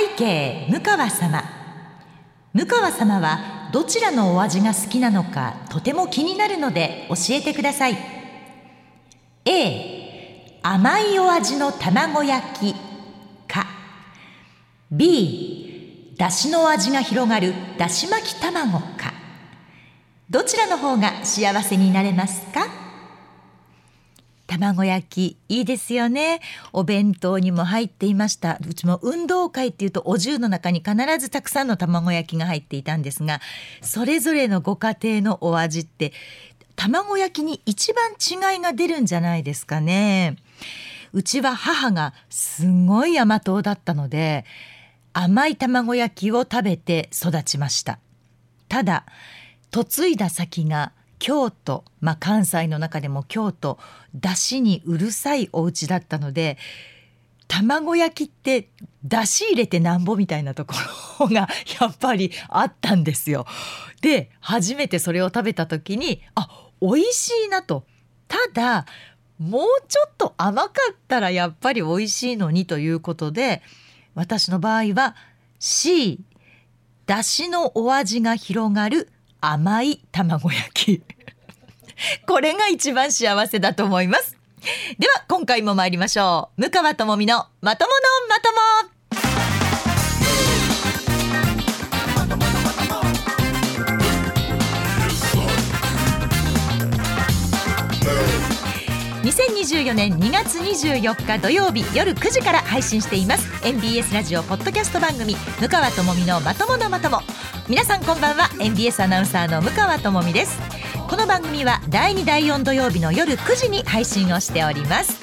背景向川様。向川様はどちらのお味が好きなのかとても気になるので教えてください。A 甘いお味の卵焼き。か。B だしの味が広がるだし巻き卵。か。どちらの方が幸せになれますか？卵焼きいいですよね。お弁当にも入っていました。うちも運動会っていうとお重の中に必ずたくさんの卵焼きが入っていたんですがそれぞれのご家庭のお味って卵焼きに一番違いが出るんじゃないですかね。うちは母がすごい甘党だったので甘い卵焼きを食べて育ちました。ただ嫁いだ先が京都、まあ、関西の中でも京都だしにうるさいお家だったので卵焼きってだし入れてなんぼみたいなところが やっぱりあったんですよ。で初めてそれを食べた時にあ美味しいなと。ただもうちょっと甘かったらやっぱり美味しいのにということで私の場合は C だしのお味が広がる甘い卵焼き。これが一番幸せだと思います。では今回も参りましょう。向川智美のまとものまとも。2024年2月24日土曜日夜9時から配信しています。MBS ラジオポッドキャスト番組向川智美のまとものまとも。皆さんこんばんは。MBS アナウンサーの向川智美です。この番組は第2第4土曜日の夜9時に配信をしております。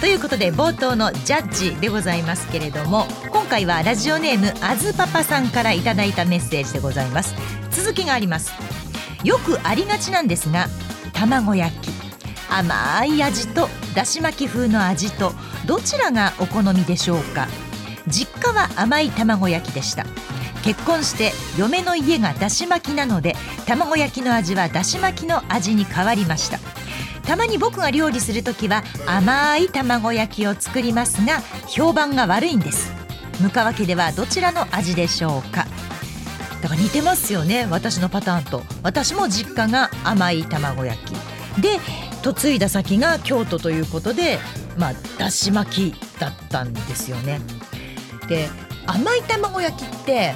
ということで冒頭のジャッジでございますけれども今回はラジオネームあずパパさんからいただいたメッセージでございます。続きがあります。よくありがちなんですが卵焼き。甘い味とだし巻き風の味とどちらがお好みでしょうか？実家は甘い卵焼きでした。結婚して嫁の家がだし巻きなので卵焼きの味はだし巻きの味に変わりました。たまに僕が料理する時は甘い卵焼きを作りますが評判が悪いんです。向川家ではどちらの味でしょうか？だから似てますよね私のパターンと。私も実家が甘い卵焼き。で嫁いだ先が京都ということでまあだし巻きだったんですよね。で甘い卵焼きって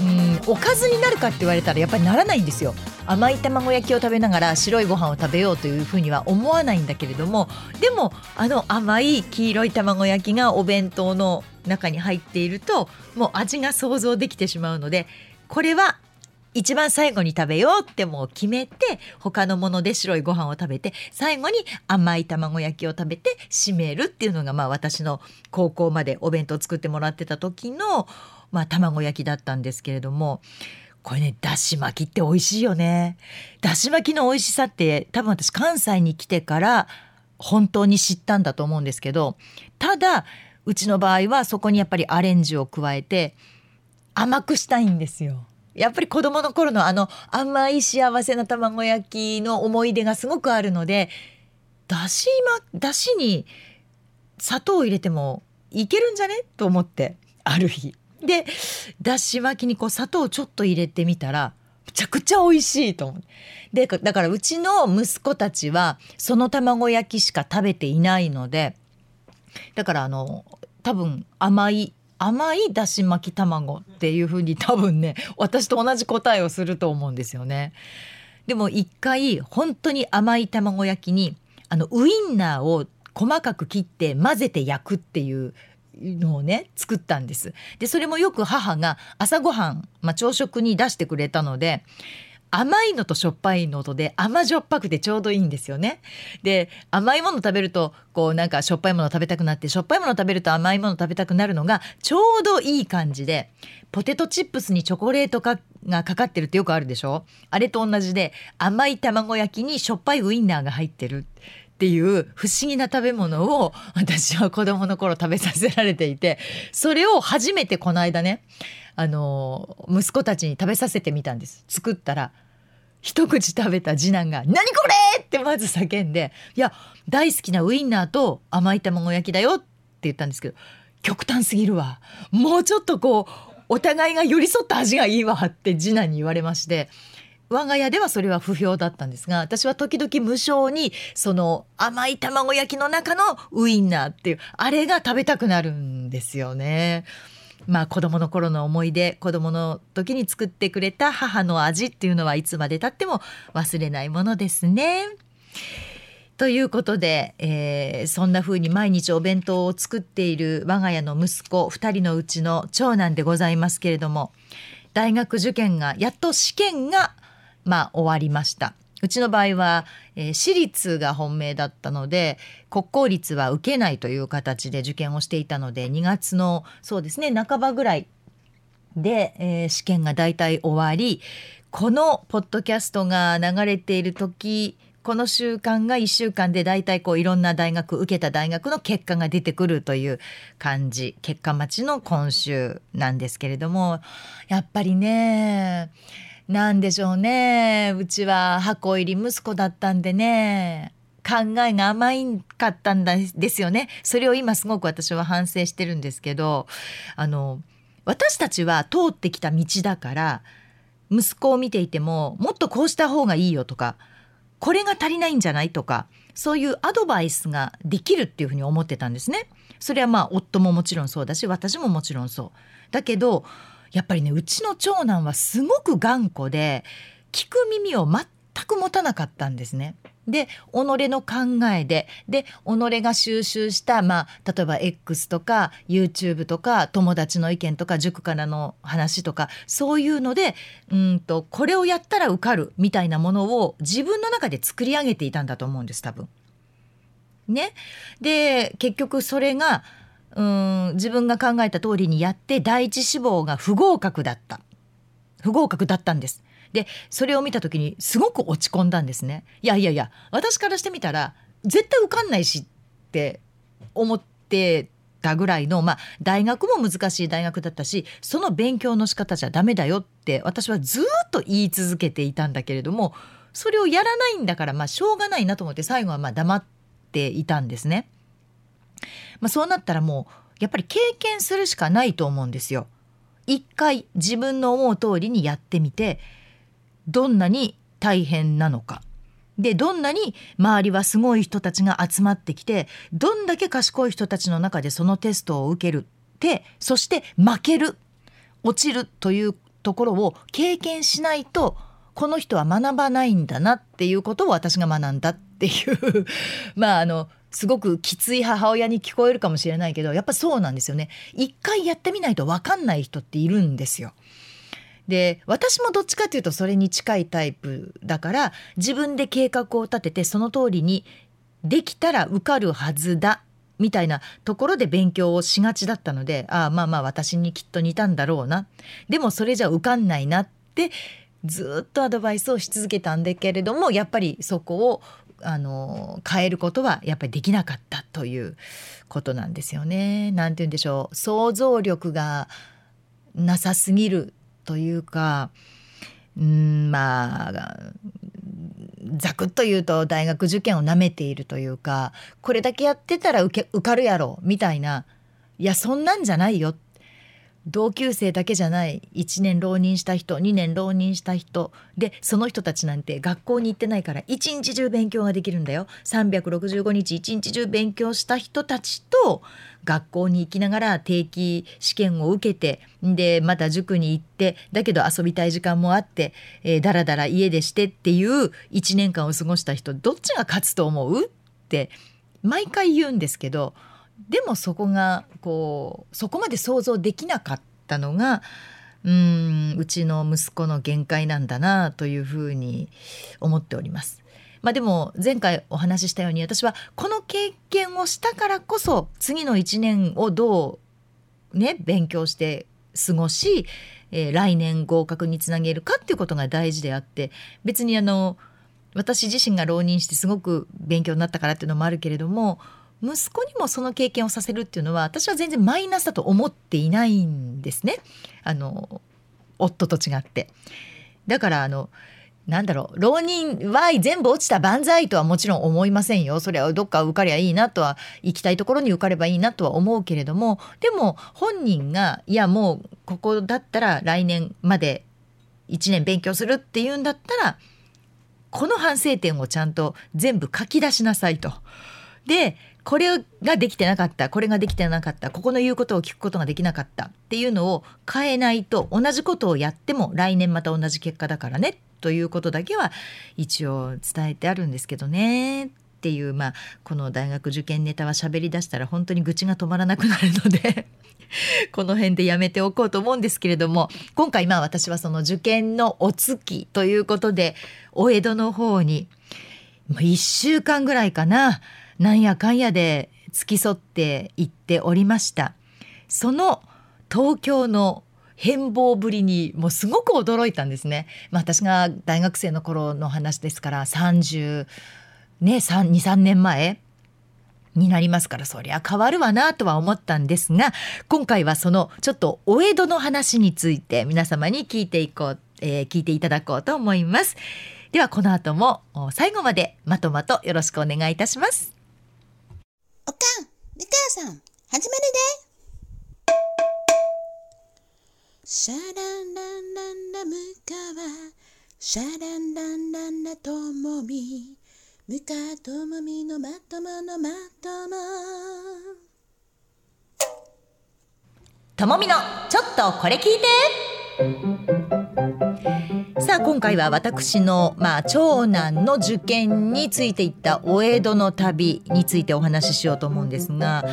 うんおかずになるかって言われたらやっぱりならないんですよ。甘い卵焼きを食べながら白いご飯を食べようというふうには思わないんだけれどもでもあの甘い黄色い卵焼きがお弁当の中に入っているともう味が想像できてしまうのでこれは一番最後に食べようってもう決めて他のもので白いご飯を食べて最後に甘い卵焼きを食べて締めるっていうのがまあ私の高校までお弁当作ってもらってた時のまあ卵焼きだったんですけれどもこれねだし巻きって美味しいよね。だし巻きの美味しさって多分私関西に来てから本当に知ったんだと思うんですけどただうちの場合はそこにやっぱりアレンジを加えて甘くしたいんですよ。やっぱり子供の頃のあの甘い幸せな卵焼きの思い出がすごくあるのでだし,、ま、だしに砂糖を入れてもいけるんじゃね？と思ってある日。でだし巻きにこう砂糖をちょっと入れてみたらめちゃくちゃ美味しいと思う。でだからうちの息子たちはその卵焼きしか食べていないのでだからあの多分甘い甘いだし巻き卵っていう風に多分ね 私と同じ答えをすると思うんですよね。でも一回本当に甘い卵焼きにあのウインナーを細かく切って混ぜて焼くっていうのをね作ったんです。でそれもよく母が朝ごはん、まあ、朝食に出してくれたので甘いのとしょっぱいのとで甘じょっぱくてちょうどいいんですよね。で甘いもの食べるとこうなんかしょっぱいもの食べたくなってしょっぱいもの食べると甘いもの食べたくなるのがちょうどいい感じでポテトチップスにチョコレートがかかってるってよくあるでしょ？あれと同じで甘い卵焼きにしょっぱいウインナーが入ってる。っていう不思議な食べ物を私は子供の頃食べさせられていてそれを初めてこの間ねあの息子たちに食べさせてみたんです作ったら一口食べた次男が「何これ!」ってまず叫んで「いや大好きなウインナーと甘い卵焼きだよ」って言ったんですけど極端すぎるわもうちょっとこうお互いが寄り添った味がいいわって次男に言われまして我が家ではそれは不評だったんですが私は時々無性にその甘い卵焼きの中のウインナーっていうあれが食べたくなるんですよね。まあ子供の頃の思い出子供の時に作ってくれた母の味っていうのはいつまでたっても忘れないものですね。ということで、えー、そんな風に毎日お弁当を作っている我が家の息子2人のうちの長男でございますけれども大学受験がやっと試験がまあ終わりました。うちの場合は、えー、私立が本命だったので国公立は受けないという形で受験をしていたので2月のそうですね半ばぐらいで、えー、試験が大体終わりこのポッドキャストが流れている時この週間が1週間で大体こういろんな大学受けた大学の結果が出てくるという感じ結果待ちの今週なんですけれどもやっぱりねなんでしょうねうちは箱入り息子だったんでね考えが甘いかったんですよねそれを今すごく私は反省してるんですけどあの私たちは通ってきた道だから息子を見ていてももっとこうした方がいいよとかこれが足りないんじゃないとかそういうアドバイスができるっていうふうに思ってたんですね。それはまあ夫ももちろんそうだし私ももちろんそう。だけどやっぱりねうちの長男はすごく頑固で聞く耳を全く持たなかったんですね。で己の考えでで己が収集した、まあ、例えば X とか YouTube とか友達の意見とか塾からの話とかそういうのでうんとこれをやったら受かるみたいなものを自分の中で作り上げていたんだと思うんです多分。ね、で結局それがうん自分が考えた通りにやって第一志望が不合格だった不合格だったんです。でそれを見た時にすごく落ち込んだんですねいやいやいや私からしてみたら絶対受かんないしって思ってたぐらいの、まあ、大学も難しい大学だったしその勉強の仕方じゃダメだよって私はずっと言い続けていたんだけれどもそれをやらないんだからまあしょうがないなと思って最後はまあ黙っていたんですね。まあ、そうなったらもうやっぱり経験するしかないと思うんですよ。一回自分の思う通りにやってみてどんなに大変なのかでどんなに周りはすごい人たちが集まってきてどんだけ賢い人たちの中でそのテストを受けるでそして負ける落ちるというところを経験しないとこの人は学ばないんだなっていうことを私が学んだっていう まああのすごくきつい母親に聞こえるかもしれないけどやっぱそうなんですよね一回やってみないと分かんない人っているんですよ。で私もどっちかというとそれに近いタイプだから自分で計画を立ててその通りにできたら受かるはずだみたいなところで勉強をしがちだったのでああまあまあ私にきっと似たんだろうなでもそれじゃ受かんないなってずっとアドバイスをし続けたんだけれどもやっぱりそこをあの変えることはやっぱりできなかったということなんですよね。なんて言うんでしょう想像力がなさすぎるというかうんまあざくっと言うと大学受験をなめているというかこれだけやってたら受け受かるやろみたいないやそんなんじゃないよっ同級生だけじゃない1年浪人した人2年浪人した人。でその人たちなんて学校に行ってないから一日中勉強ができるんだよ。365日一日中勉強した人たちと学校に行きながら定期試験を受けてでまた塾に行ってだけど遊びたい時間もあって、えー、だらだら家でしてっていう1年間を過ごした人どっちが勝つと思う？って毎回言うんですけどでもそこがこうそこまで想像できなかったのがうんうちの息子の限界なんだなというふうに思っております。まあ、でも前回お話ししたように私はこの経験をしたからこそ次の1年をどうね勉強して過ごし、えー、来年合格につなげるかっていうことが大事であって別にあの私自身が浪人してすごく勉強になったからっていうのもあるけれども息子にもその経験をさせるっていうのは私は全然マイナスだと思っていないんですねあの夫と違って。だからあのなんだろう浪人は全部落ちた万歳とはもちろん思いませんよそれはどっか受かりゃいいなとは行きたいところに受かればいいなとは思うけれどもでも本人がいやもうここだったら来年まで1年勉強するっていうんだったらこの反省点をちゃんと全部書き出しなさいと。でこれができてなかったこれができてなかったここの言うことを聞くことができなかったっていうのを変えないと同じことをやっても来年また同じ結果だからねということだけは一応伝えてあるんですけどねっていうまあこの大学受験ネタは喋りだしたら本当に愚痴が止まらなくなるので この辺でやめておこうと思うんですけれども今回まあ私はその受験のお月ということでお江戸の方に1週間ぐらいかななんやかんやで付き添って行っておりました。その東京の変貌ぶりにもうすごく驚いたんですね、まあ、私が大学生の頃の話ですから30ね23年前になりますからそりゃ変わるわなとは思ったんですが今回はそのちょっとお江戸の話について皆様に聞いていこう、えー、聞いていただこうと思います。ではこの後も最後までまとまとよろしくお願いいたします。おかん、みかやさん、始めるで。シャランランランラムカワ、シャランランランラともみ、ムカともみのまとものまとも。ともみのちょっとこれ聞いてさあ今回は私の、まあ、長男の受験についていったお江戸の旅についてお話ししようと思うんですが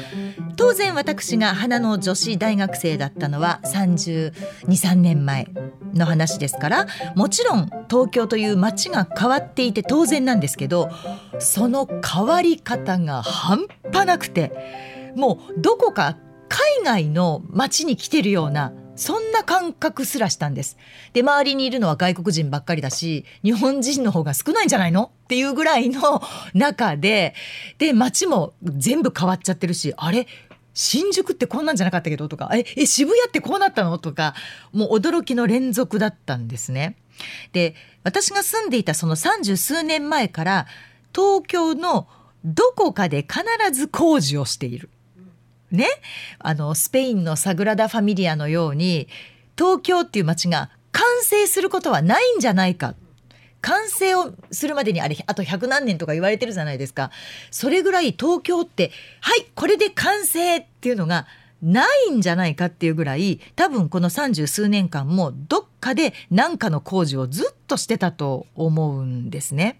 当然私が花の女子大学生だったのは323年前の話ですからもちろん東京という街が変わっていて当然なんですけどその変わり方が半端なくてもうどこか海外の街に来てるようなそんな感覚すらしたんです。で周りにいるのは外国人ばっかりだし日本人の方が少ないんじゃないのっていうぐらいの 中でで街も全部変わっちゃってるしあれ新宿ってこんなんじゃなかったけどとかええ渋谷ってこうなったのとかもう驚きの連続だったんですね。で私が住んでいたその三十数年前から東京のどこかで必ず工事をしている。ね。あのスペインのサグラダ・ファミリアのように東京っていう街が完成することはないんじゃないか。完成をするまでにあれあと100何年とか言われてるじゃないですか。それぐらい東京ってはいこれで完成っていうのがないんじゃないかっていうぐらい多分この三十数年間もどっかで何かの工事をずっとしてたと思うんですね。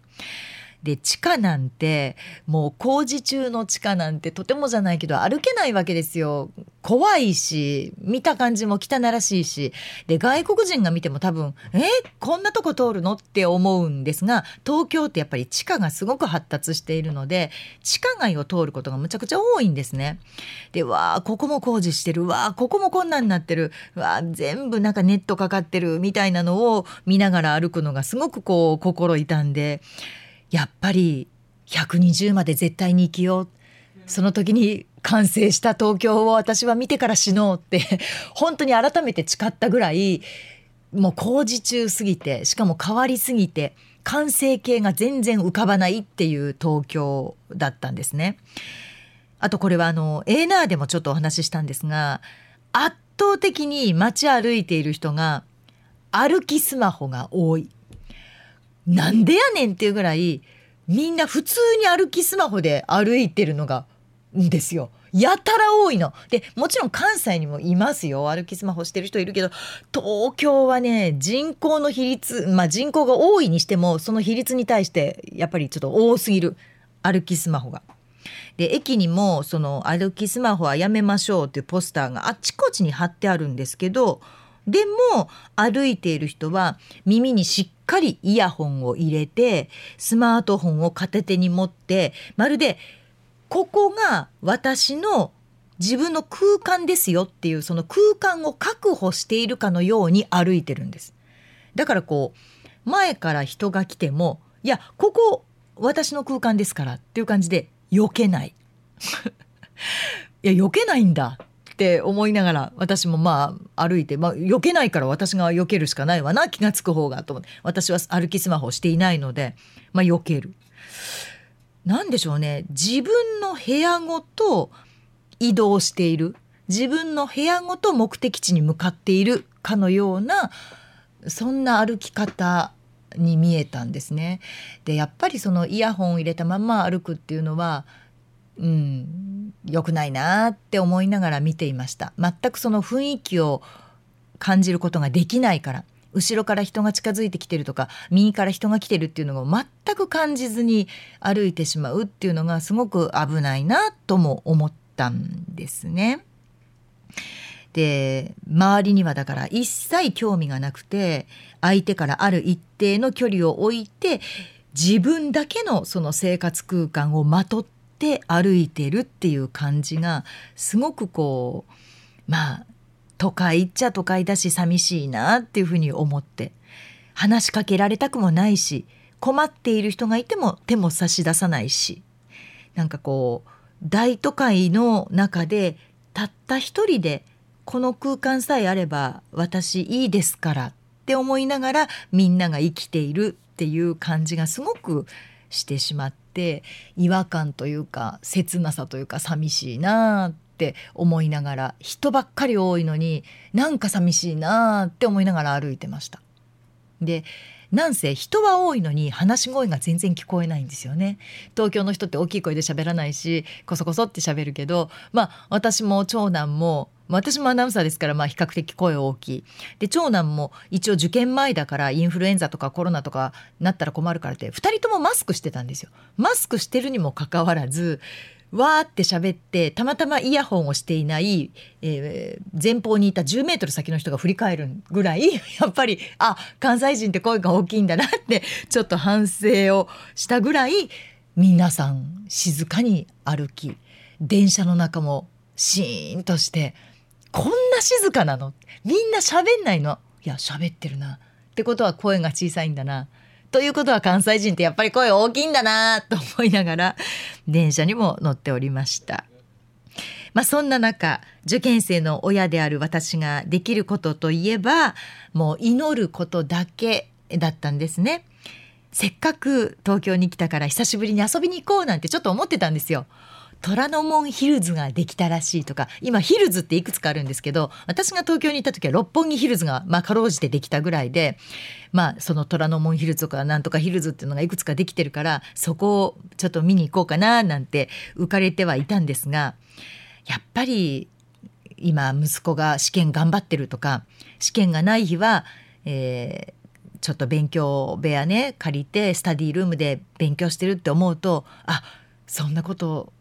で地下なんてもう工事中の地下なんてとてもじゃないけど歩けないわけですよ怖いし見た感じも汚らしいしで外国人が見ても多分えこんなとこ通るのって思うんですが東京ってやっぱり地下がすごく発達しているので地下街を通ることがむちゃくちゃ多いんですね。でわあここも工事してるわあここもこんなんなってるわあ全部なんかネットかかってるみたいなのを見ながら歩くのがすごくこう心痛んで。やっぱり120まで絶対に生きようその時に完成した東京を私は見てから死のうって 本当に改めて誓ったぐらいもう工事中すぎてしかも変わりすぎて完成形が全然浮かばないっていう東京だったんですね。あとこれはあのエーナーでもちょっとお話ししたんですが圧倒的に街歩いている人が歩きスマホが多い。なんでやねんっていうぐらいみんな普通に歩きスマホで歩いてるのがんですよ。やたら多いの。で、もちろん関西にもいますよ。歩きスマホしてる人いるけど、東京はね、人口の比率、まあ人口が多いにしても、その比率に対して、やっぱりちょっと多すぎる。歩きスマホが。で、駅にも、その歩きスマホはやめましょうっていうポスターがあっちこっちに貼ってあるんですけど、でも歩いている人は耳にしっかりイヤホンを入れてスマートフォンを片手に持ってまるでここが私の自分の空間ですよっていうその空間を確保しているかのように歩いてるんです。だからこう前から人が来てもいやここ私の空間ですからっていう感じで避けない。いや避けないんだって思いながら私もまあ歩いて、まあ、避けないから私が避けるしかないわな気が付く方がと思って私は歩きスマホをしていないので、まあ、避ける。なんでしょうね自分の部屋ごと移動している自分の部屋ごと目的地に向かっているかのようなそんな歩き方に見えたんですね。でやっぱりそのイヤホンを入れたまま歩くっていうのはうん。良くないなって思いながら見ていました。全くその雰囲気を感じることができないから。後ろから人が近づいてきてるとか右から人が来てるっていうのを全く感じずに歩いてしまうっていうのがすごく危ないなとも思ったんですね。で周りにはだから一切興味がなくて相手からある一定の距離を置いて自分だけのその生活空間をまとって歩いてるっていう感じがすごくこうまあ都会っちゃ都会だし寂しいなっていうふうに思って話しかけられたくもないし困っている人がいても手も差し出さないしなんかこう大都会の中でたった一人でこの空間さえあれば私いいですからって思いながらみんなが生きているっていう感じがすごくしてしまって違和感というか切なさというか寂しいなって思いながら人ばっかり多いのになんか寂しいなって思いながら歩いてました。でなんせ人は多いのに話し声が全然聞こえないんですよね東京の人って大きい声で喋らないしこそこそって喋るけどまあ私も長男も私もアナウンサーですからまあ比較的声大きい。で長男も一応受験前だからインフルエンザとかコロナとかなったら困るからって2人ともマスクしてたんですよ。マスクしてるにもかかわらずわーって喋ってたまたまイヤホンをしていない、えー、前方にいた10メートル先の人が振り返るぐらい やっぱりあ関西人って声が大きいんだなってちょっと反省をしたぐらい皆さん静かに歩き電車の中もシーンとしてこんな静かなの？みんな喋んないの？いや喋ってるなってことは声が小さいんだなということは関西人ってやっぱり声大きいんだなと思いながら電車にも乗っておりました。まあ、そんな中受験生の親である私ができることといえばもう祈ることだけだったんですね。せっかく東京に来たから久しぶりに遊びに行こうなんてちょっと思ってたんですよ。虎ノ門ヒルズができたらしいとか今ヒルズっていくつかあるんですけど私が東京に行った時は六本木ヒルズがまあかろうじてできたぐらいでまあその虎ノ門ヒルズとかなんとかヒルズっていうのがいくつかできてるからそこをちょっと見に行こうかななんて浮かれてはいたんですがやっぱり今息子が試験頑張ってるとか試験がない日は、えー、ちょっと勉強部屋ね借りてスタディールームで勉強してるって思うとあそんなこと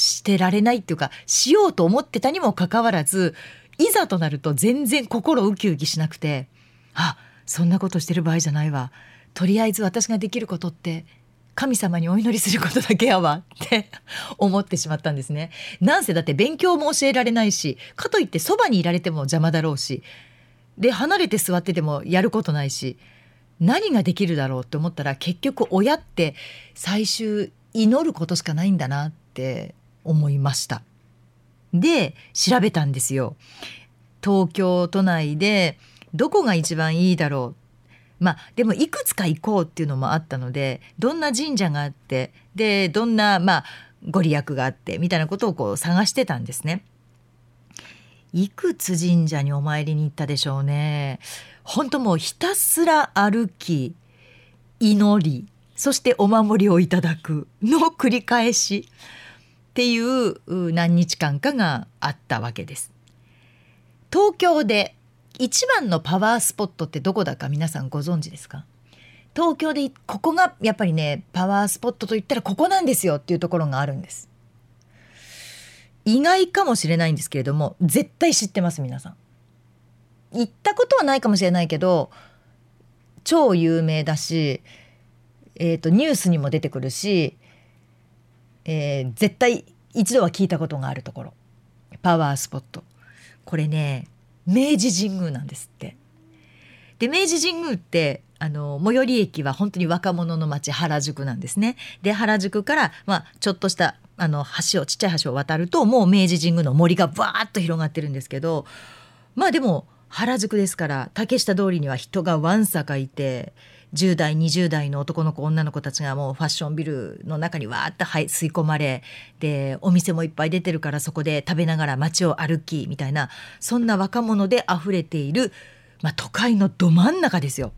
してられないっていうかしようと思ってたにもかかわらずいざとなると全然心ウキウキしなくてあそんなことしてる場合じゃないわとりあえず私ができることって神様にお祈りすることだけやわって 思ってしまったんですね。なんせだって勉強も教えられないしかといってそばにいられても邪魔だろうしで離れて座っててもやることないし何ができるだろうって思ったら結局親って最終祈ることしかないんだなって思いましたで調べたんですよ東京都内でどこが一番いいだろうまあでもいくつか行こうっていうのもあったのでどんな神社があってでどんなまあご利益があってみたいなことをこう探してたんですね。いくつ神社にお参りに行ったでしょうね。本当もうひたすら歩き祈りそしてお守りをいただくの繰り返し。っていう何日間かがあったわけです。東京で一番のパワースポットってどこだか皆さんご存知ですか？東京でここがやっぱりねパワースポットといったらここなんですよっていうところがあるんです。意外かもしれないんですけれども絶対知ってます皆さん。行ったことはないかもしれないけど超有名だし、えーとニュースにも出てくるしえー、絶対一度は聞いたことがあるところ。パワースポット。これね明治神宮なんですって。で明治神宮ってあの最寄り駅は本当に若者の街原宿なんですね。で原宿から、まあ、ちょっとしたあの橋をちっちゃい橋を渡るともう明治神宮の森がバーッと広がってるんですけどまあでも原宿ですから竹下通りには人がわんさかいて10代20代の男の子女の子たちがもうファッションビルの中にわーっと吸い込まれでお店もいっぱい出てるからそこで食べながら街を歩きみたいなそんな若者で溢れている、まあ、都会のど真ん中ですよ。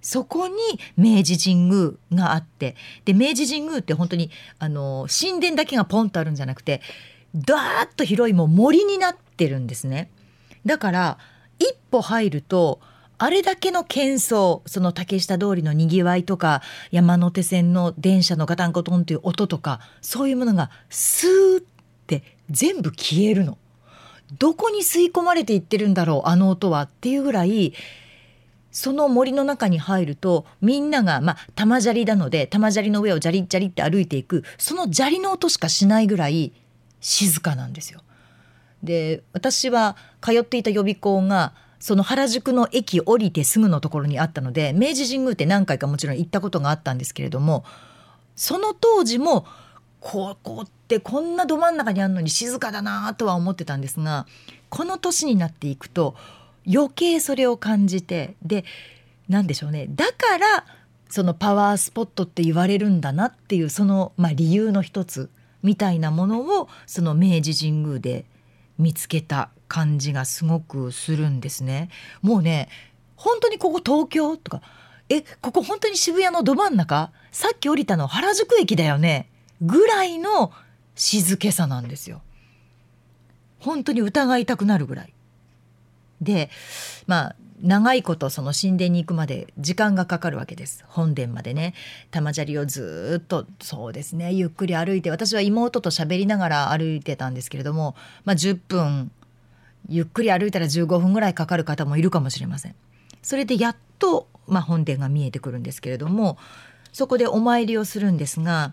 そこに明治神宮があってで明治神宮って本当にあの神殿だけがポンとあるんじゃなくてダーッと広いもう森になってるんですね。だから一歩入るとあれだけの喧騒その竹下通りのにぎわいとか山手線の電車のガタンゴトンという音とかそういうものがスーって全部消えるの。どこに吸い込まれていってるんだろうあの音はっていうぐらいその森の中に入るとみんながまあ玉砂利なので玉砂利の上をジャリジャリって歩いていくその砂利の音しかしないぐらい静かなんですよ。で私は通っていた予備校がその原宿の駅降りてすぐのところにあったので明治神宮って何回かもちろん行ったことがあったんですけれどもその当時もここってこんなど真ん中にあるのに静かだなとは思ってたんですがこの年になっていくと余計それを感じてで何でしょうね。だからそのパワースポットって言われるんだなっていうその、まあ、理由の一つみたいなものをその明治神宮で見つけた感じがすごくするんですね。もうね本当にここ東京とかえここ本当に渋谷のど真ん中？さっき降りたの原宿駅だよね？ぐらいの静けさなんですよ。本当に疑いたくなるぐらい。でまあ長いことその神殿に行くまで時間がかかるわけです本殿までね玉砂利をずっとそうですねゆっくり歩いて私は妹と喋りながら歩いてたんですけれども、まあ、10分ゆっくり歩いたら15分ぐらいかかる方もいるかもしれません。それでやっと、まあ、本殿が見えてくるんですけれどもそこでお参りをするんですが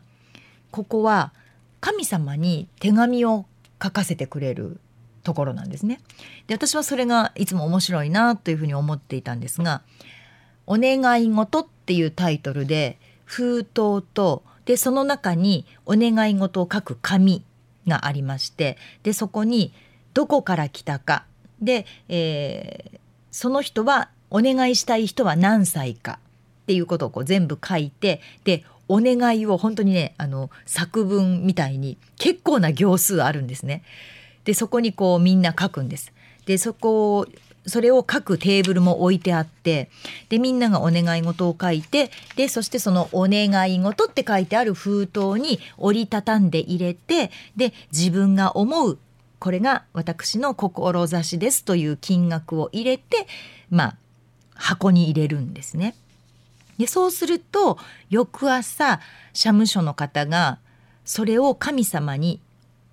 ここは神様に手紙を書かせてくれるところなんですね。で私はそれがいつも面白いなというふうに思っていたんですが「お願い事」っていうタイトルで封筒とでその中にお願い事を書く紙がありましてでそこにどこから来たかで、えー、その人はお願いしたい人は何歳かっていうことをこう全部書いてでお願いを本当にねあの作文みたいに結構な行数あるんですね。でそこにこうみんな書くんです。でそこをそれを書くテーブルも置いてあってでみんながお願い事を書いてでそしてその「お願い事」って書いてある封筒に折りたたんで入れてで自分が思うこれが私の志ですという金額を入れてまあ箱に入れるんですね。でそうすると翌朝社務所の方がそれを神様に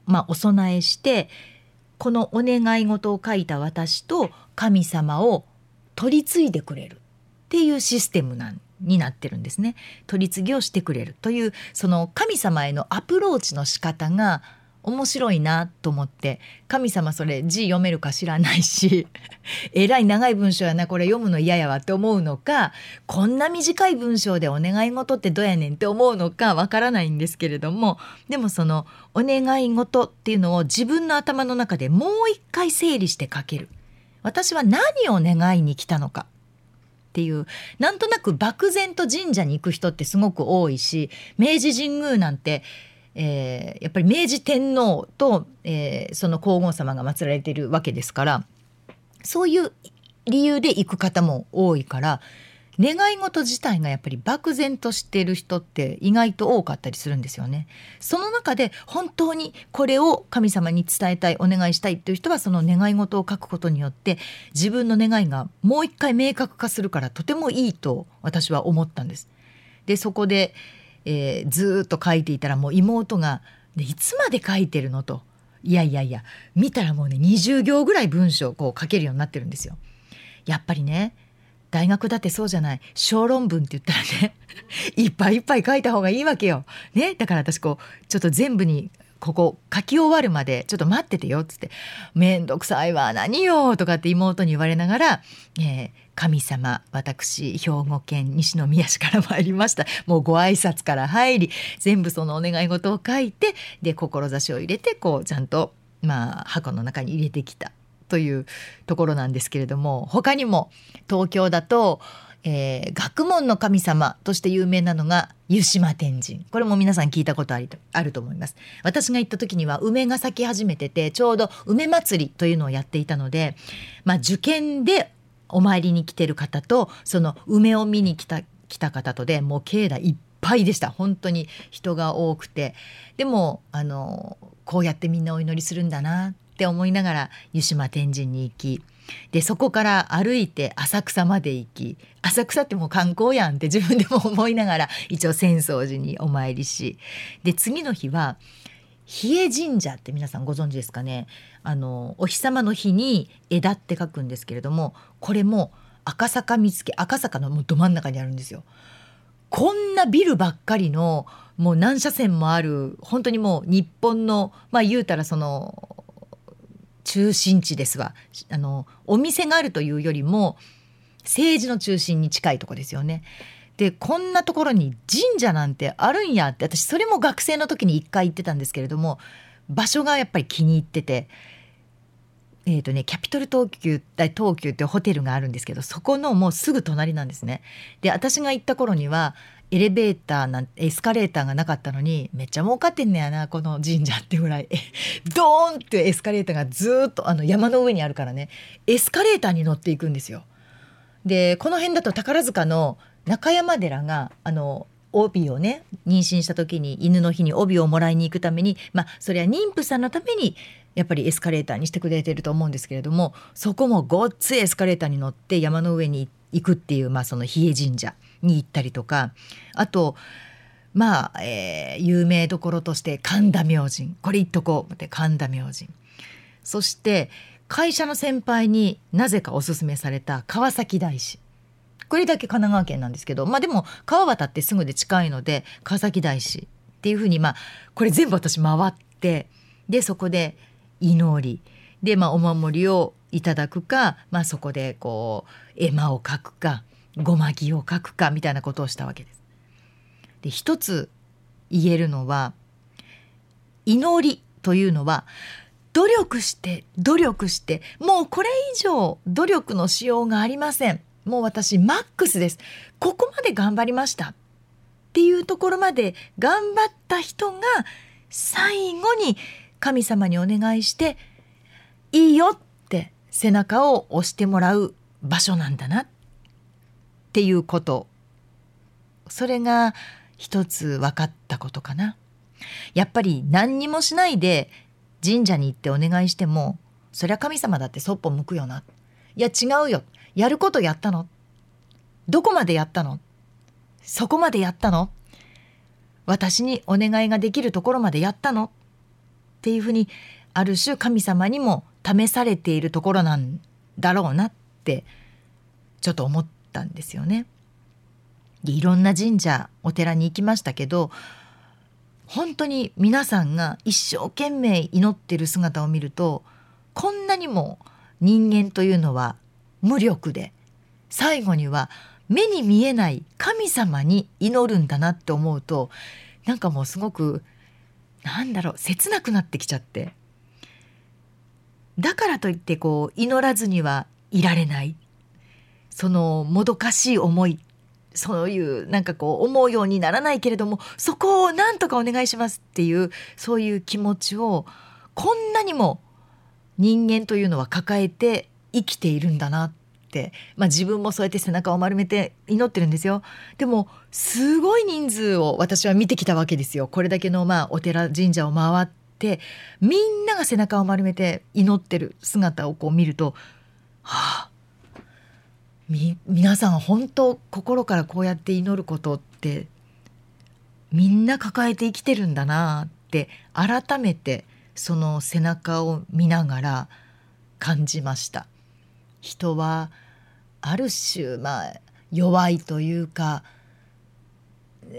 まあ、お供えしてこのお願い事を書いた私と神様を取り継いでくれる。っていうシステムなんになってるんですね。取り次ぎをしてくれる。というその神様へのアプローチの仕方が面白いなと思って神様それ字読めるか知らないし えらい長い文章やなこれ読むの嫌やわって思うのかこんな短い文章でお願い事ってどうやねんって思うのかわからないんですけれどもでもそのお願い事っていうのを自分の頭の中でもう一回整理して書ける。私は何を願いに来たのか。っていうなんとなく漠然と神社に行く人ってすごく多いし明治神宮なんてえー、やっぱり明治天皇と、えー、その皇后様が祀られているわけですからそういう理由で行く方も多いから願い事自体がやっぱり漠然としている人って意外と多かったりするんですよね。その中で本当にこれを神様に伝えたいお願いしたいという人はその願い事を書くことによって自分の願いがもう一回明確化するからとてもいいと私は思ったんです。でそこでえー、ずっと書いていたらもう妹が「いつまで書いてるの?」と「いやいやいや見たらもうね20行ぐらい文章こう書けるようになってるんですよ。やっぱりね大学だってそうじゃない小論文って言ったらね いっぱいいっぱい書いた方がいいわけよ。ね、だから私こうちょっと全部にここ書き終わるまでちょっと待っててよ」っつって「めんどくさいわ何よ」とかって妹に言われながら、えー、神様私兵庫県西宮市から参りました。もうご挨拶から入り全部そのお願い事を書いてで志を入れてこうちゃんとまあ箱の中に入れてきた。というところなんですけれども他にも東京だとえー、学問の神様として有名なのが湯島天神。これも皆さん聞いたことありあると思います。私が行った時には梅が咲き始めててちょうど梅祭りというのをやっていたので、まあ、受験でお参りに来てる方とその梅を見に来た来た方とでもう境内いっぱいでした。本当に人が多くて。でもあのこうやってみんなお祈りするんだなって思いながら湯島天神に行きでそこから歩いて浅草まで行き浅草ってもう観光やんって自分でも思いながら一応浅草寺にお参りしで次の日は比叡神社って皆さんご存知ですかね？あのお日様の日に枝って書くんですけれどもこれも赤坂見附赤坂のもうど真ん中にあるんですよ。こんなビルばっかりのもう何車線もある本当にもう日本のまあ言うたらその中心地ですわあのお店があるというよりも政治の中心に近いとこですよね。でこんなところに神社なんてあるんやって私それも学生の時に一回行ってたんですけれども場所がやっぱり気に入ってて。えーとね、キャピトル東急東急ってホテルがあるんですけどそこのもうすぐ隣なんですね。で私が行った頃にはエレベーターなんエスカレーターがなかったのにめっちゃ儲かってんねやなこの神社ってぐらい ドーンってエスカレーターがずっとあの山の上にあるからねエスカレーターに乗っていくんですよ。でこの辺だと宝塚の中山寺があの帯をね妊娠した時に犬の日に帯をもらいに行くためにまあそれは妊婦さんのためにやっぱりエスカレーターにしてくれてると思うんですけれどもそこもごっついエスカレーターに乗って山の上に行くっていう、まあ、その比叡神社に行ったりとかあとまあ、えー、有名どころとして神田明神。これ言っとこうって神田明神。そして会社の先輩になぜかおすすめされた川崎大師。これだけ神奈川県なんですけどまあでも川渡ってすぐで近いので川崎大師っていうふうにまあこれ全部私回ってでそこで祈りでまあお守りをいただくか、まあ、そこでこう絵馬を描くかごまぎを書くかみたいなことをしたわけです。で一つ言えるのは祈りというのは努力して努力してもうこれ以上努力のしようがありませんもう私マックスですここまで頑張りましたっていうところまで頑張った人が最後に神様にお願いしていいよって背中を押してもらう場所なんだなっていうことそれが一つ分かったことかな。やっぱり何にもしないで神社に行ってお願いしてもそりゃ神様だってそっぽ向くよな。いや違うよ。やることやったの？どこまでやったの？そこまでやったの？私にお願いができるところまでやったの？っていうふうにある種神様にも試されているところなんだろうなってちょっと思ったんですよね。いろんな神社お寺に行きましたけど本当に皆さんが一生懸命祈ってる姿を見るとこんなにも人間というのは無力で最後には目に見えない神様に祈るんだなって思うとなんかもうすごくなんだろう切なくなってきちゃって。だからといってこう祈らずにはいられない。そのもどかしい思い。そういうなんかこう思うようにならないけれどもそこをなんとかお願いしますっていうそういう気持ちをこんなにも人間というのは抱えて生きているんだなって、まあ、自分もそうやって背中を丸めて祈ってるんですよ。でもすごい人数を私は見てきたわけですよ。これだけのまあお寺神社を回ってみんなが背中を丸めて祈ってる姿をこう見るとはあみ皆さん本当心からこうやって祈ることってみんな抱えて生きてるんだなって改めてその背中を見ながら感じました。人はある種まあ弱いというか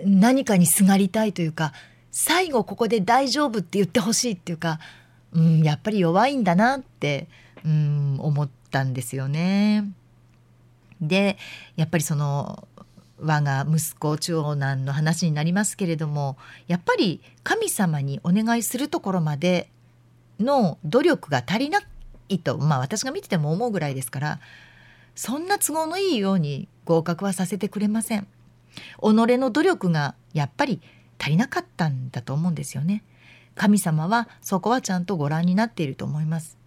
何かにすがりたいというか最後ここで大丈夫って言ってほしいっていうか、うん、やっぱり弱いんだなって、うん、思ったんですよね。でやっぱりその我が息子長男の話になりますけれどもやっぱり神様にお願いするところまでの努力が足りないとまあ私が見てても思うぐらいですからそんな都合のいいように合格はさせてくれません。己の努力がやっぱり足りなかったんだと思うんですよね。神様はそこはちゃんとご覧になっていると思います。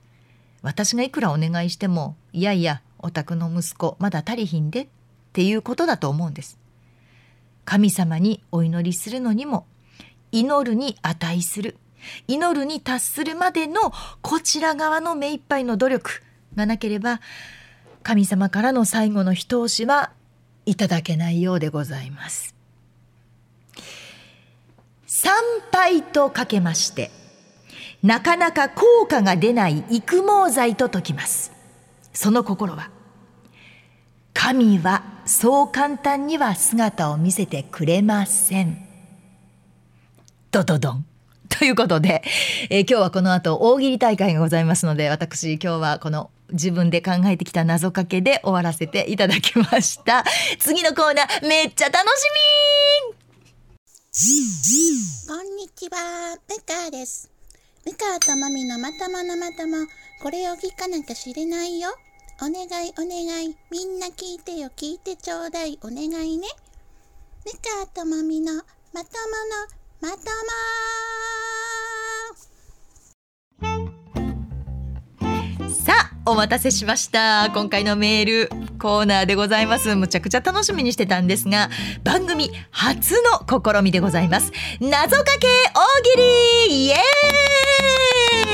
私がいくらお願いしてもいやいやお宅の息子まだ足りひんでっていうことだと思うんです。神様にお祈りするのにも祈るに値する祈るに達するまでのこちら側の目いっぱいの努力がなければ神様からの最後の一押しはいただけないようでございます。参拝とかけましてなかなか効果が出ない育毛剤と説きます。その心は神はそう簡単には姿を見せてくれません。ドドドン。ということで、えー、今日はこの後大喜利大会がございますので私今日はこの自分で考えてきた謎かけで終わらせていただきました。次のコーナーめっちゃ楽しみこんにちは。ムカです。ムカとマミのまとものまともこれを聞かなきゃ知れないよ。お願いお願い。みんな聞いてよ。聞いてちょうだい。お願いね。ムカとマミのまとものまともさあお待たせしました。今回のメールコーナーでございます。むちゃくちゃ楽しみにしてたんですが番組初の試みでございます。謎かけ大喜利!イエ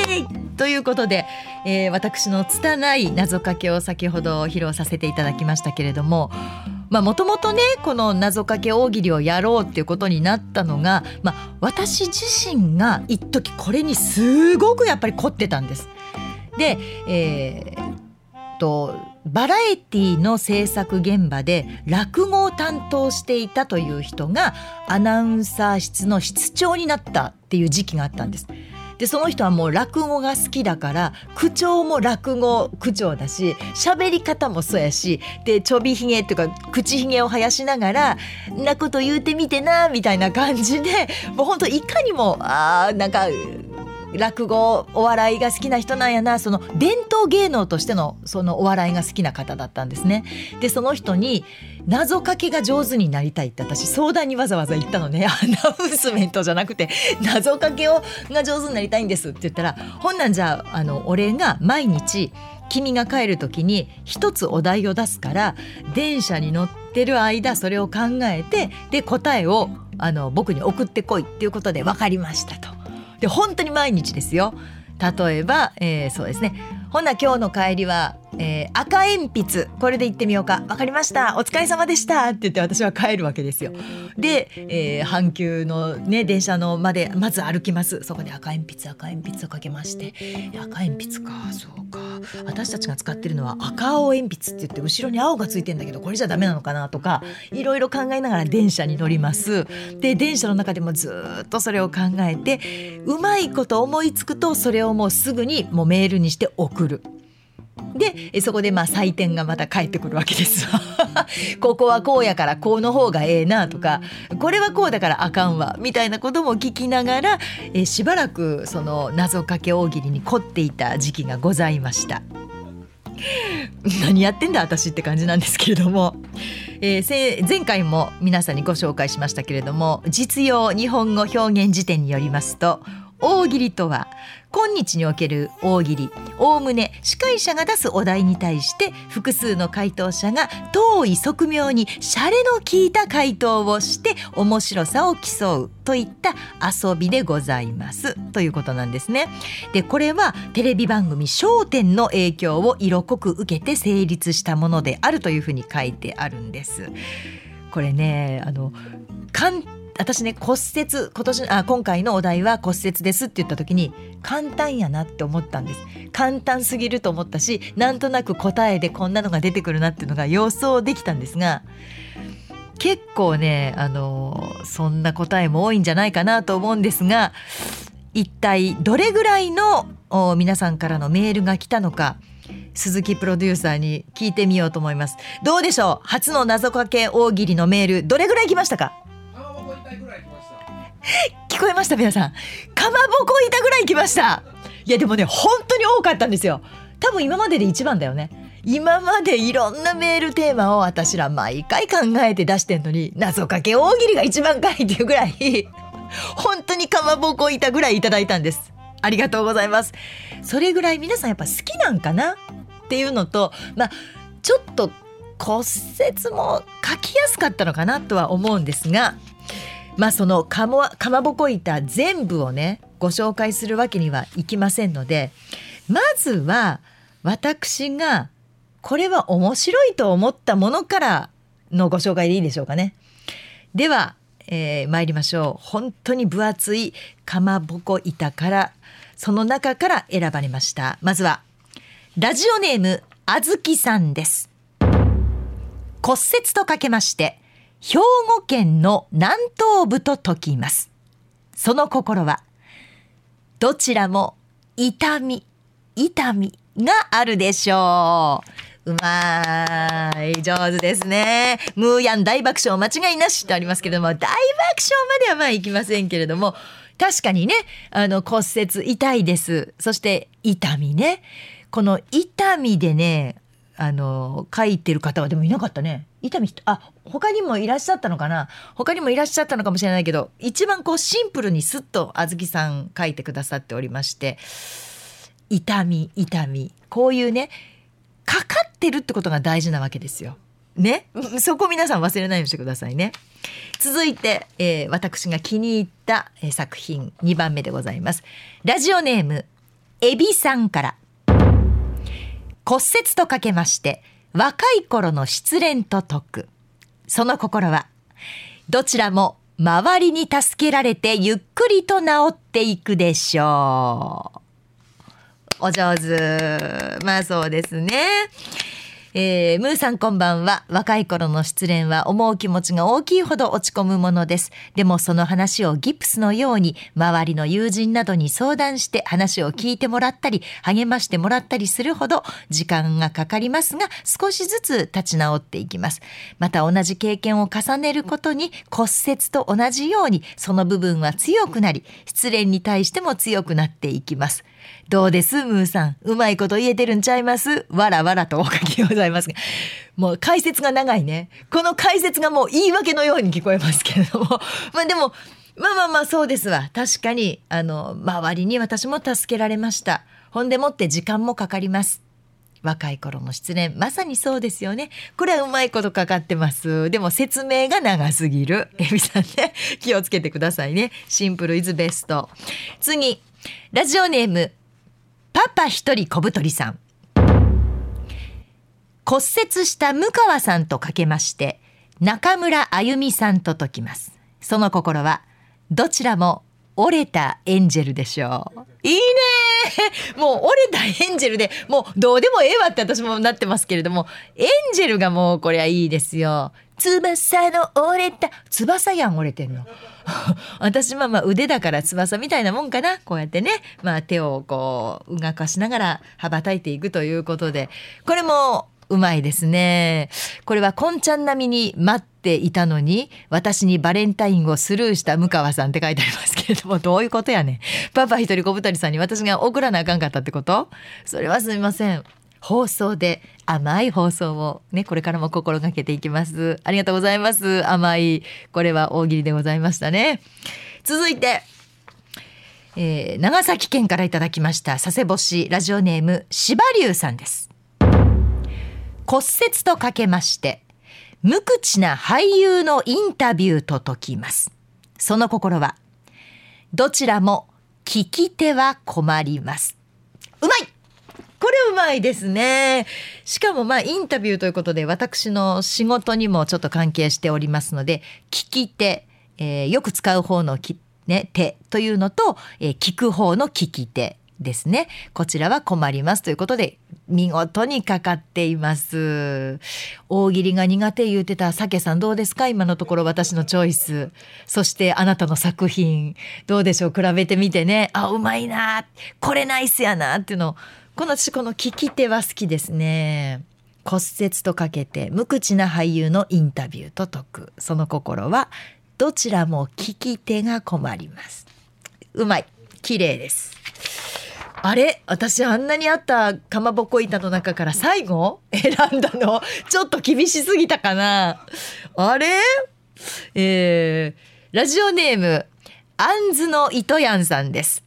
ーイということで、えー、私の拙い謎かけを先ほど披露させていただきましたけれどもまもともとねこの謎かけ大喜利をやろうっていうことになったのが、まあ、私自身が一時これにすごくやっぱり凝ってたんです。で、えー、とバラエティの制作現場で落語を担当していたという人がアナウンサー室の室長になったっていう時期があったんです。でその人はもう落語が好きだから口調も落語口調だし喋り方もそうやしでちょびひげっていうか口ひげを生やしながら「なこと言うてみてな」みたいな感じでもうほんといかにもあーなんか落語お笑いが好きな人なんやなその伝統芸能としてのそのお笑いが好きな方だったんですね。でその人に謎かけが上手になりたいって私相談にわざわざ言ったのね アナウンスメントじゃなくて謎かけをが上手になりたいんですって言ったらほんなんじゃああの俺が毎日君が帰る時に一つお題を出すから電車に乗ってる間それを考えてで答えをあの僕に送ってこいっていうことで分かりましたと。で本当に毎日ですよ。例えば、えー、そうですね。ほな今日の帰りはえー、赤鉛筆。これで行ってみようか。分かりました。お疲れ様でした。って言って私は帰るわけですよ。で、えー、阪急のね電車のまでまず歩きます。そこで赤鉛筆赤鉛筆をかけまして。赤鉛筆か。そうか。私たちが使ってるのは赤青鉛筆って言って後ろに青がついてんだけどこれじゃダメなのかなとかいろいろ考えながら電車に乗ります。で電車の中でもずっとそれを考えてうまいこと思いつくとそれをもうすぐにもうメールにして送る。でそこでまあ採点がまた返ってくるわけです ここはこうやからこうの方がええなとかこれはこうだからあかんわみたいなことも聞きながらえしばらくその謎かけ大喜利に凝っていた時期がございました。何やってんだ私って感じなんですけれども、えー、前回も皆さんにご紹介しましたけれども実用日本語表現辞典によりますと大喜利とは今日における大喜利おおむね司会者が出すお題に対して複数の回答者が遠い側面にシャレの効いた回答をして面白さを競うといった遊びでございますということなんですね。でこれはテレビ番組『笑点』の影響を色濃く受けて成立したものであるというふうに書いてあるんです。これねあの簡私ね骨折今年あ今回のお題は骨折ですって言った時に簡単やなって思ったんです。簡単すぎると思ったしなんとなく答えでこんなのが出てくるなっていうのが予想できたんですが結構ねあのそんな答えも多いんじゃないかなと思うんですが一体どれぐらいの皆さんからのメールが来たのか鈴木プロデューサーに聞いてみようと思います。どうでしょう？初の謎かけ大喜利のメールどれぐらい来ましたか？聞こえました皆さん。かまぼこ板ぐらい来ました。いやでもね本当に多かったんですよ。多分今までで一番だよね。今までいろんなメールテーマを私ら毎回考えて出してんのに謎かけ大喜利が一番かいっていうぐらい 本当にかまぼこ板ぐらいいただいたんです。ありがとうございます。それぐらい皆さんやっぱ好きなんかな？っていうのとまあちょっと骨折も書きやすかったのかなとは思うんですがまあそのかもかまぼこ板全部をねご紹介するわけにはいきませんのでまずは私がこれは面白いと思ったものからのご紹介でいいでしょうかね。では、えー、参りましょう。本当に分厚いかまぼこ板からその中から選ばれました。まずはラジオネームあずきさんです。骨折とかけまして兵庫県の南東部と解きます。その心はどちらも痛み痛みがあるでしょう。うまい。上手ですね。ムーヤン大爆笑間違いなしとありますけれども、大爆笑まではまあいきませんけれども、確かにね、あの骨折痛いです。そして痛みね。この痛みでね、あの書いてる方はでもいなかったね。痛みあ他にもいらっしゃったのかな？他にもいらっしゃったのかもしれないけど一番こうシンプルにスッとあずきさん書いてくださっておりまして痛み痛みこういうねかかってるってことが大事なわけですよ。ね、そこ皆さん忘れないようにしてくださいね。続いて、えー、私が気に入った、えー、作品2番目でございます。ラジオネームエビさんから骨折とかけまして若い頃の失恋と解くその心はどちらも周りに助けられてゆっくりと治っていくでしょう。お上手。まあそうですね。えー、ムーさんこんばんは。若い頃の失恋は思う気持ちが大きいほど落ち込むものです。でもその話をギプスのように周りの友人などに相談して話を聞いてもらったり励ましてもらったりするほど時間がかかりますが少しずつ立ち直っていきます。また同じ経験を重ねることに骨折と同じようにその部分は強くなり失恋に対しても強くなっていきます。どうです？ムーさん。うまいこと言えてるんちゃいます？わらわらとお書きでございますが。もう解説が長いね。この解説がもう言い訳のように聞こえますけれども。まあでも、まあまあまあそうですわ。確かに、あの、周りに私も助けられました。ほんでもって時間もかかります。若い頃の失恋、まさにそうですよね。これはうまいことかかってます。でも説明が長すぎる。エビさんね、気をつけてくださいね。シンプルイズベスト。次、ラジオネーム、パパ一人小太りさん。骨折した向川さんとかけまして、中村あゆみさんと解きます。その心は、どちらも折れたエンジェルでしょう。いいね もう折れたエンジェルで、もうどうでもええわって私もなってますけれども、エンジェルがもうこれはいいですよ。翼の折れた、翼やん折れてんの。私まあまあ腕だから翼みたいなもんかな。こうやってね、まあ手をこう、動かしながら羽ばたいていくということで、これもうまいですね。これはこんちゃん並みに待っていたのに、私にバレンタインをスルーした向川さんって書いてありますけれども、どういうことやねん。パパ一人小太りさんに私が送らなあかんかったってこと？それはすみません。放送で甘い放送をねこれからも心がけていきます。ありがとうございます。甘いこれは大喜利でございましたね。続いてえー、長崎県からいただきました佐世保市ラジオネーム柴龍さんです。骨折とかけまして無口な俳優のインタビューと解きます。その心はどちらも聞き手は困ります。うまいこれうまいですね。しかもまあインタビューということで私の仕事にもちょっと関係しておりますので、聞き手、えー、よく使う方のき、ね、手というのと、えー、聞く方の聞き手。ですね。こちらは困りますということで、見事にかかっています。大喜利が苦手言うてたさけさんどうですか？今のところ私のチョイス。そしてあなたの作品。どうでしょう？比べてみてね。あ、うまいな。これナイスやなっていうのを。この私この聞き手は好きですね。骨折とかけて無口な俳優のインタビューと解く。その心はどちらも聞き手が困ります。うまい。綺麗です。あれ？私あんなにあったかまぼこ板の中から最後選んだの？ちょっと厳しすぎたかな？あれ？えー、ラジオネームあんずの糸やんさんです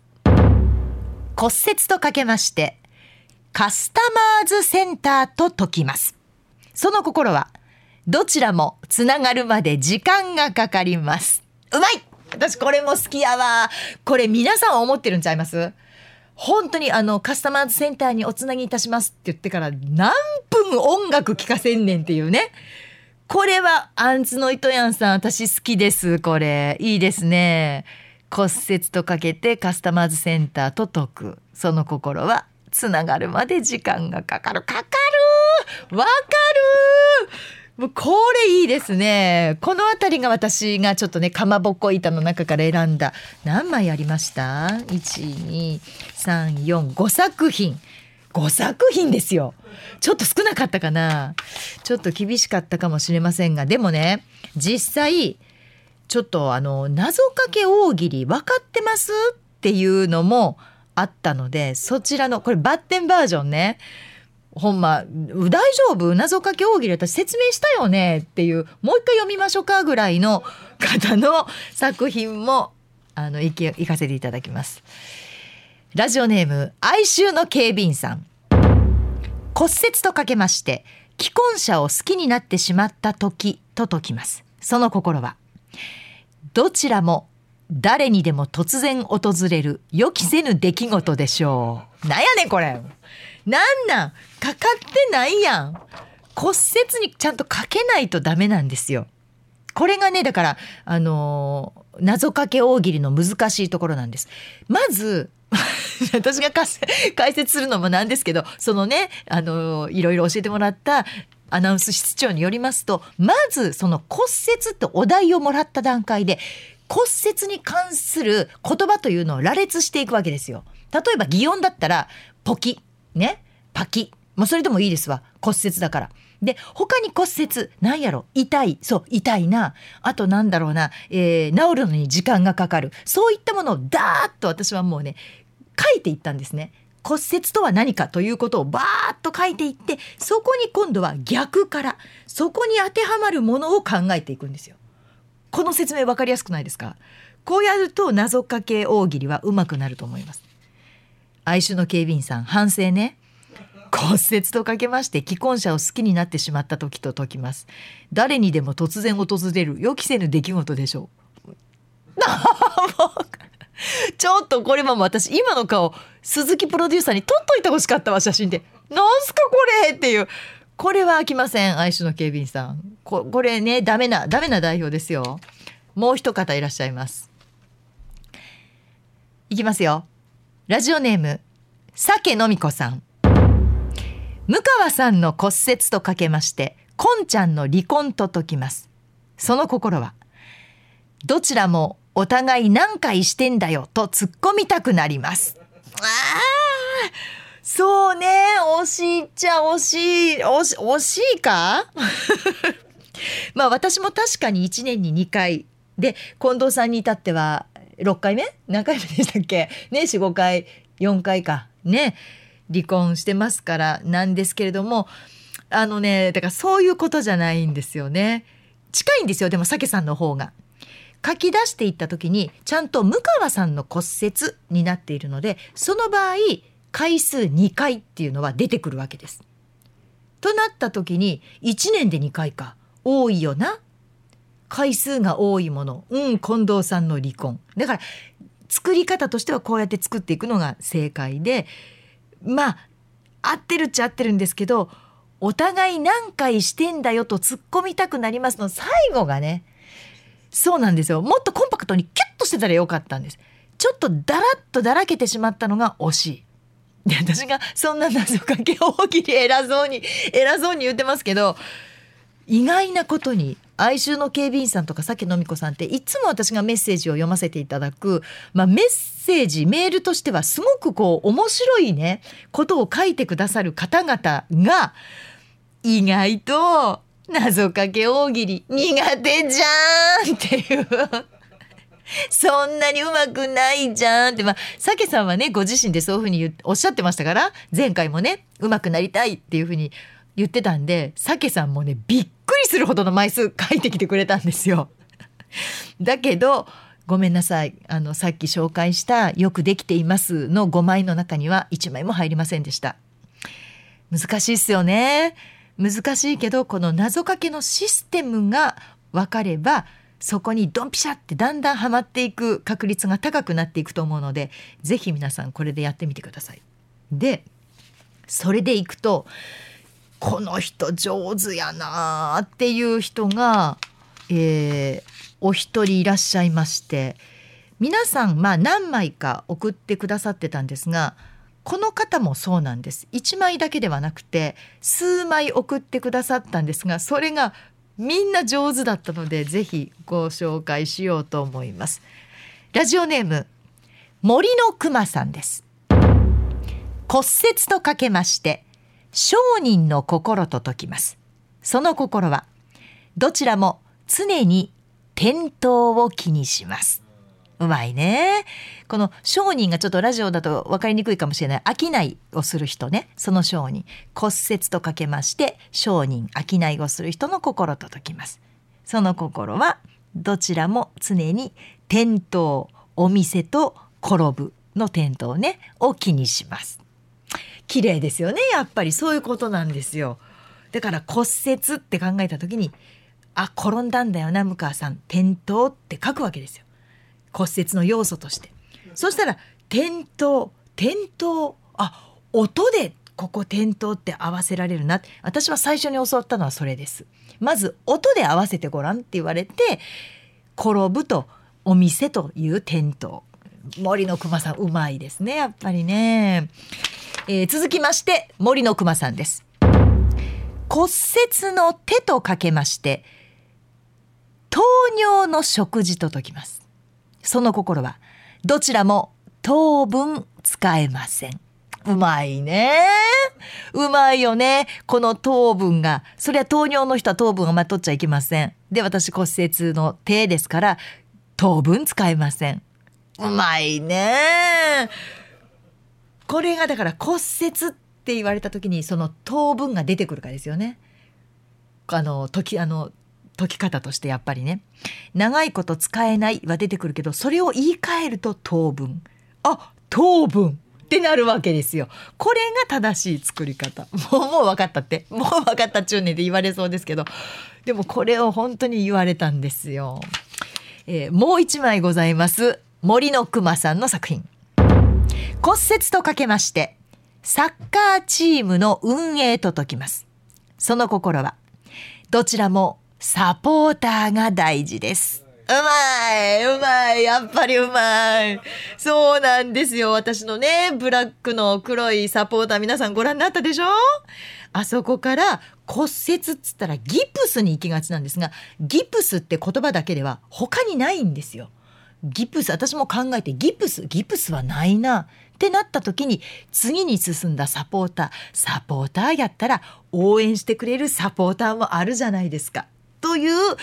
骨折とかけましてカスタマーズセンターと解きます。その心はどちらもつながるまで時間がかかります。うまい！私これも好きやわ。これ皆さん思ってるんちゃいます？本当にあのカスタマーズセンターにおつなぎいたしますって言ってから何分音楽聴かせんねんっていうね。これはアンツの糸やんさん私好きです。これいいですね。骨折とかけてカスタマーズセンターと解く。その心はつながるまで時間がかかるかかるわかるもうこれいいですね。この辺りが私がちょっとね、かまぼこ板の中から選んだ。何枚ありました ?1、2、3、4、5作品。5作品ですよ。ちょっと少なかったかな。ちょっと厳しかったかもしれませんが、でもね、実際、ちょっとあの、謎かけ大喜利分かってます？っていうのもあったので、そちらの、これバッテンバージョンね。ほんま大丈夫？謎かけ大喜利私説明したよね？っていうもう一回読みましょうかぐらいの 方の作品もあの行け行かせていただきます。ラジオネーム哀愁の警備員さん。骨折とかけまして既婚者を好きになってしまった時と解きます。その心はどちらも誰にでも突然訪れる予期せぬ出来事でしょう。なんやねんこれ。なんなん？かかってないやん。骨折にちゃんとかけないとダメなんですよ。これがねだからあのー謎かけ大喜利の難しいところなんです。まず 私が解説するのもなんですけどそのねあのーいろいろ教えてもらったアナウンス室長によりますとまずその骨折ってお題をもらった段階で骨折に関する言葉というのを羅列していくわけですよ。例えば擬音だったらポキねパキもうそれでもいいですわ骨折だから。で他に骨折なんやろ？痛いそう痛いなあとなんだろうな、えー治るのに時間がかかるそういったものをダーッと私はもうね書いていったんですね。骨折とは何かということをバーッと書いていってそこに今度は逆からそこに当てはまるものを考えていくんですよ。この説明分かりやすくないですか？こうやると謎かけ大喜利はうまくなると思います。愛愁の警備員さん反省ね。骨折とかけまして既婚者を好きになってしまった時と解きます。誰にでも突然訪れる予期せぬ出来事でしょう。も うちょっとこれも私今の顔鈴木プロデューサーに撮っといてほしかったわ写真で。なんすかこれっていう。これは飽きません愛愁の警備員さん。ここれねダメなダメな代表ですよ。もう一方いらっしゃいます。いきますよ。ラジオネーム酒のみこさん。向川さんの骨折とかけましてこんちゃんの離婚と解きます。その心はどちらもお互い何回してんだよと突っ込みたくなります。あーそうね。惜しいっちゃ惜しい。惜し惜しいか？まあ私も確かに1年に2回。で近藤さんに至っては6回目？何回目でしたっけ？ね45回4回か。ね離婚してますからなんですけれどもあのねだからそういうことじゃないんですよね。近いんですよでも酒さんの方が。書き出していった時にちゃんと向川さんの骨折になっているのでその場合回数2回っていうのは出てくるわけです。となった時に1年で2回か。多いよな。回数が多いもの。うん近藤さんの離婚。だから作り方としてはこうやって作っていくのが正解でまあ合ってるっちゃ合ってるんですけどお互い何回してんだよと突っ込みたくなりますの。最後がねそうなんですよ。もっとコンパクトにキュッとしてたらよかったんです。ちょっとだらっとだらけてしまったのが惜しい。で私がそんな謎かけ大喜利偉そうに偉そうに言ってますけど意外なことに哀愁の警備員さんとかさけのみこさんっていつも私がメッセージを読ませていただく、まあ、メッセージメールとしてはすごくこう面白いねことを書いてくださる方々が意外と謎かけ大喜利苦手じゃんっていう。そんなにうまくないじゃんって、まあ、さけさんはね、ご自身でそういうふうにおっしゃってましたから、前回もね、うまくなりたいっていうふうに言ってたんで、さけさんもね、びっくりするほどの枚数書いてきてくれたんですよ。だけど、ごめんなさい。あの、さっき紹介したよくできていますの5枚の中には1枚も入りませんでした。難しいっすよね。難しいけど、この謎かけのシステムが分かれば、そこにドンピシャってだんだんはまっていく確率が高くなっていくと思うので是非皆さんこれでやってみてください。でそれでいくとこの人上手やなっていう人が、えー、お一人いらっしゃいまして皆さんまあ何枚か送ってくださってたんですがこの方もそうなんです1枚だけではなくて数枚送ってくださったんですがそれがみんな上手だったのでぜひご紹介しようと思います。ラジオネーム森のくまさんです。骨折とかけまして商人の心と解きます。その心はどちらも常に転倒を気にします。うまいね。この商人がちょっとラジオだと分かりにくいかもしれない。商いをする人ね。その商人。骨折とかけまして、商人、商いをする人の心と解きます。その心は、どちらも常に転倒、お店と転ぶの転倒ね、を気にします。綺麗ですよね。やっぱりそういうことなんですよ。だから骨折って考えた時に、あ、転んだんだよな、向川さん。転倒って書くわけですよ。骨折の要素として。そしたら転倒転倒あ音でここ転倒って合わせられるな。私は最初に教わったのはそれです。まず音で合わせてごらんって言われて転ぶとお店という転倒。森の熊さんうまいですねやっぱりね、えー、続きまして森の熊さんです。骨折の手とかけまして糖尿の食事と解きます。その心はどちらも当分使えません。うまいね。うまいよね。この糖分が。それは糖尿の人は糖分をまとっちゃいけません。で、私骨折の手ですから、糖分使えません。うまいね。これがだから骨折って言われた時にその糖分が出てくるかですよね。あの時あの解き方としてやっぱりね。長いこと使えないは出てくるけどそれを言い換えると当分。あ当分ってなるわけですよ。これが正しい作り方。もうもう分かったって。もう分かったっちゅうねで言われそうですけど。でもこれを本当に言われたんですよ、えー、もう一枚ございます。森の熊さんの作品。骨折とかけましてサッカーチームの運営と解きます。その心はどちらもサポーターが大事です。うまいうまいやっぱりうまいそうなんですよ。私のね、ブラックの黒いサポーター皆さんご覧になったでしょ？あそこから骨折っつったらギプスに行きがちなんですが、ギプスって言葉だけでは他にないんですよ。ギプス、私も考えてギプス、ギプスはないな。ってなった時に次に進んだサポーター、サポーターやったら応援してくれるサポーターもあるじゃないですか。という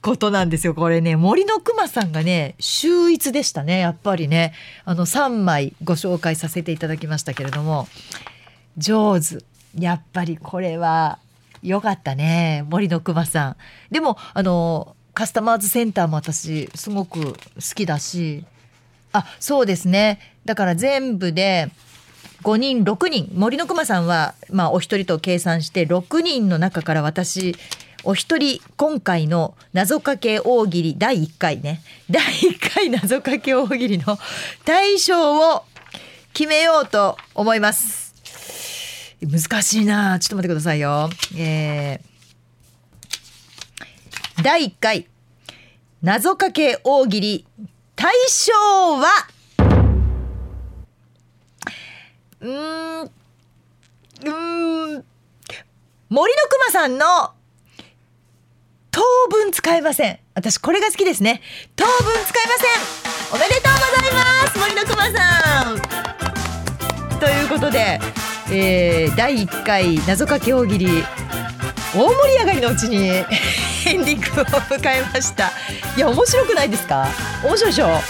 ことなんですよこれね。森のくまさんがね秀逸でしたねやっぱりね。あの3枚ご紹介させていただきましたけれども。上手やっぱりこれは良かったね。森のくまさん。でもあのカスタマーズセンターも私すごく好きだし。あそうですね。だから全部で5人6人。森のくまさんは、まあ、お一人と計算して6人の中から私お一人今回の謎かけ大喜利第1回ね。第1回謎かけ大喜利の大賞を決めようと思います。難しいな。ちょっと待ってくださいよ。えー、第1回謎かけ大喜利大賞はうんうん森のくまさんの当分使えません。私これが好きですね。当分使えません。おめでとうございます。森のくまさん。ということで、えー、第1回謎かけ大喜利大盛り上がりのうちに エンディングを迎えました。いや面白くないですか？面白いでしょ？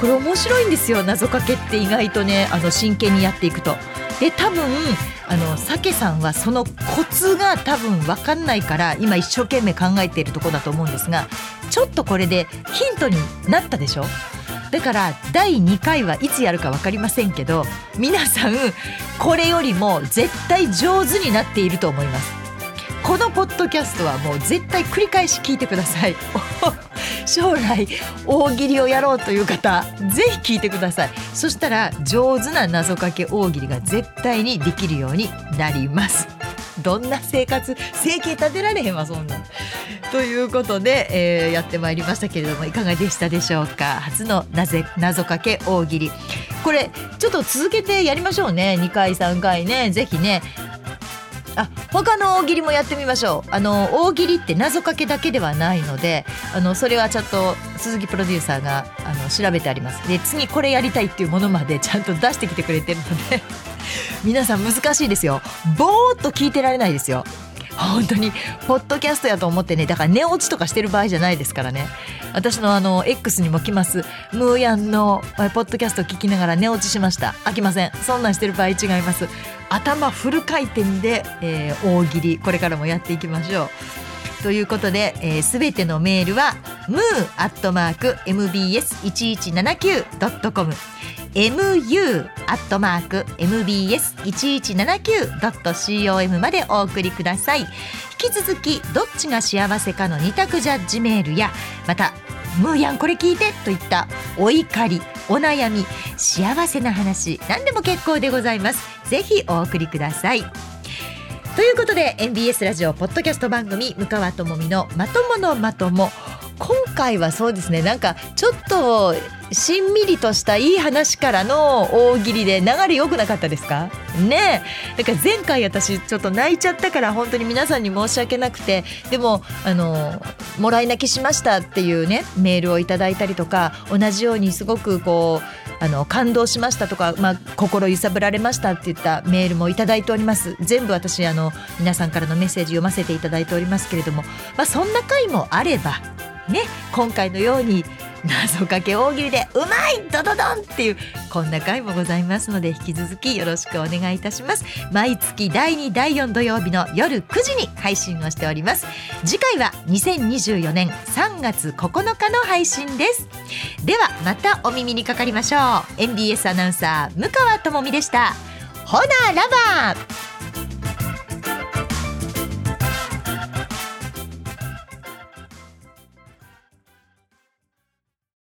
これ面白いんですよ。謎かけって意外とねあの真剣にやっていくと。で多分あのさけさんはそのコツが多分分かんないから今一生懸命考えているところだと思うんですがちょっとこれでヒントになったでしょ？だから第2回はいつやるか分かりませんけど皆さんこれよりも絶対上手になっていると思います。このポッドキャストはもう絶対繰り返し聞いてください。将来大喜利をやろうという方ぜひ聞いてください。そしたら上手な謎かけ大喜利が絶対にできるようになります。どんな生活生計立てられへんわそんな。ということで、えー、やってまいりましたけれどもいかがでしたでしょうか？初のなぜ謎かけ大喜利。これちょっと続けてやりましょうね。2回3回ね。ぜひね。あ他の大喜利もやってみましょう。あの大喜利って謎かけだけではないのであのそれはちゃんと鈴木プロデューサーがあの調べてあります。で次これやりたいっていうものまでちゃんと出してきてくれてるので皆さん難しいですよ。ぼーっと聞いてられないですよ。本当にポッドキャストやと思ってねだから寝落ちとかしてる場合じゃないですからね。私のあの X にも来ますムーヤンのポッドキャスト聞きながら寝落ちしました。飽きません。そんなんしてる場合違います。頭フル回転で、えー、大喜利。これからもやっていきましょう。ということで、えー、全てのメールは moo.mbs1179.com mu.mbs1179.com までお送りください。引き続きどっちが幸せかの二択ジャッジメールやまたムーヤンこれ聞いてといったお怒りお悩み幸せな話何でも結構でございます。ぜひお送りください。ということで NBS ラジオポッドキャスト番組向川智美のまとものまとも。今回はそうですね。なんかちょっとしんみりとしたいい話からの大喜利で流れ良くなかったですか？ねだから前回私ちょっと泣いちゃったから本当に皆さんに申し訳なくて。でもあのもらい泣きしましたっていうねメールをいただいたりとか同じようにすごくこうあの感動しましたとか、まあ、心揺さぶられましたって言ったメールもいただいております。全部私あの皆さんからのメッセージ読ませていただいておりますけれども、まあ、そんな回もあればね今回のように謎かけ大喜利でうまいドドドンっていうこんな回もございますので引き続きよろしくお願いいたします。毎月第2第4土曜日の夜9時に配信をしております。次回は2024年3月9日の配信です。ではまたお耳にかかりましょう。NBS アナウンサー向川智美でした。ほなラバー。